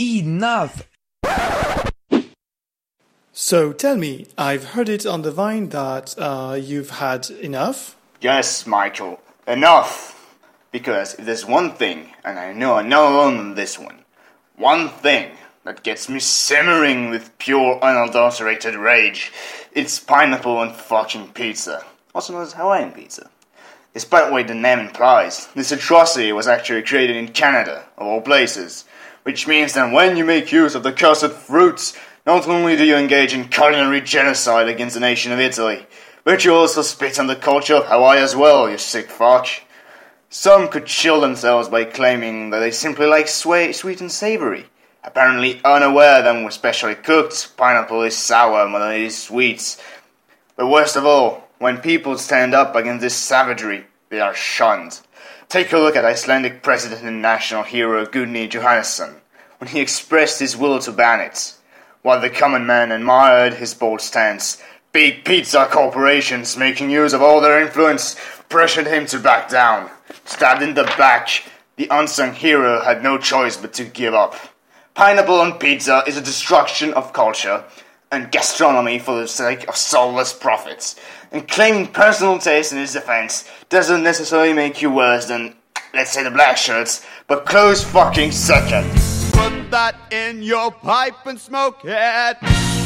Enough! So tell me, I've heard it on the vine that uh, you've had enough? Yes, Michael, enough! Because if there's one thing, and I know I'm not alone on this one, one thing that gets me simmering with pure unadulterated rage, it's pineapple and fucking pizza, also known as Hawaiian pizza. Despite what the name implies, this atrocity was actually created in Canada, of all places, which means that when you make use of the cursed fruits, not only do you engage in culinary genocide against the nation of Italy, but you also spit on the culture of Hawaii as well, you sick fuck. Some could chill themselves by claiming that they simply like sweet and savory, apparently unaware that when specially cooked, pineapple is sour more than it is sweet. But worst of all, when people stand up against this savagery, they are shunned. Take a look at Icelandic president and national hero Gudni Johannesson when he expressed his will to ban it. While the common man admired his bold stance, big pizza corporations making use of all their influence pressured him to back down. Stabbed in the back, the unsung hero had no choice but to give up. Pineapple on pizza is a destruction of culture and gastronomy for the sake of soulless profits. And claiming personal taste in his defense doesn't necessarily make you worse than, let's say, the black shirts, but close fucking second. Put that in your pipe and smoke it.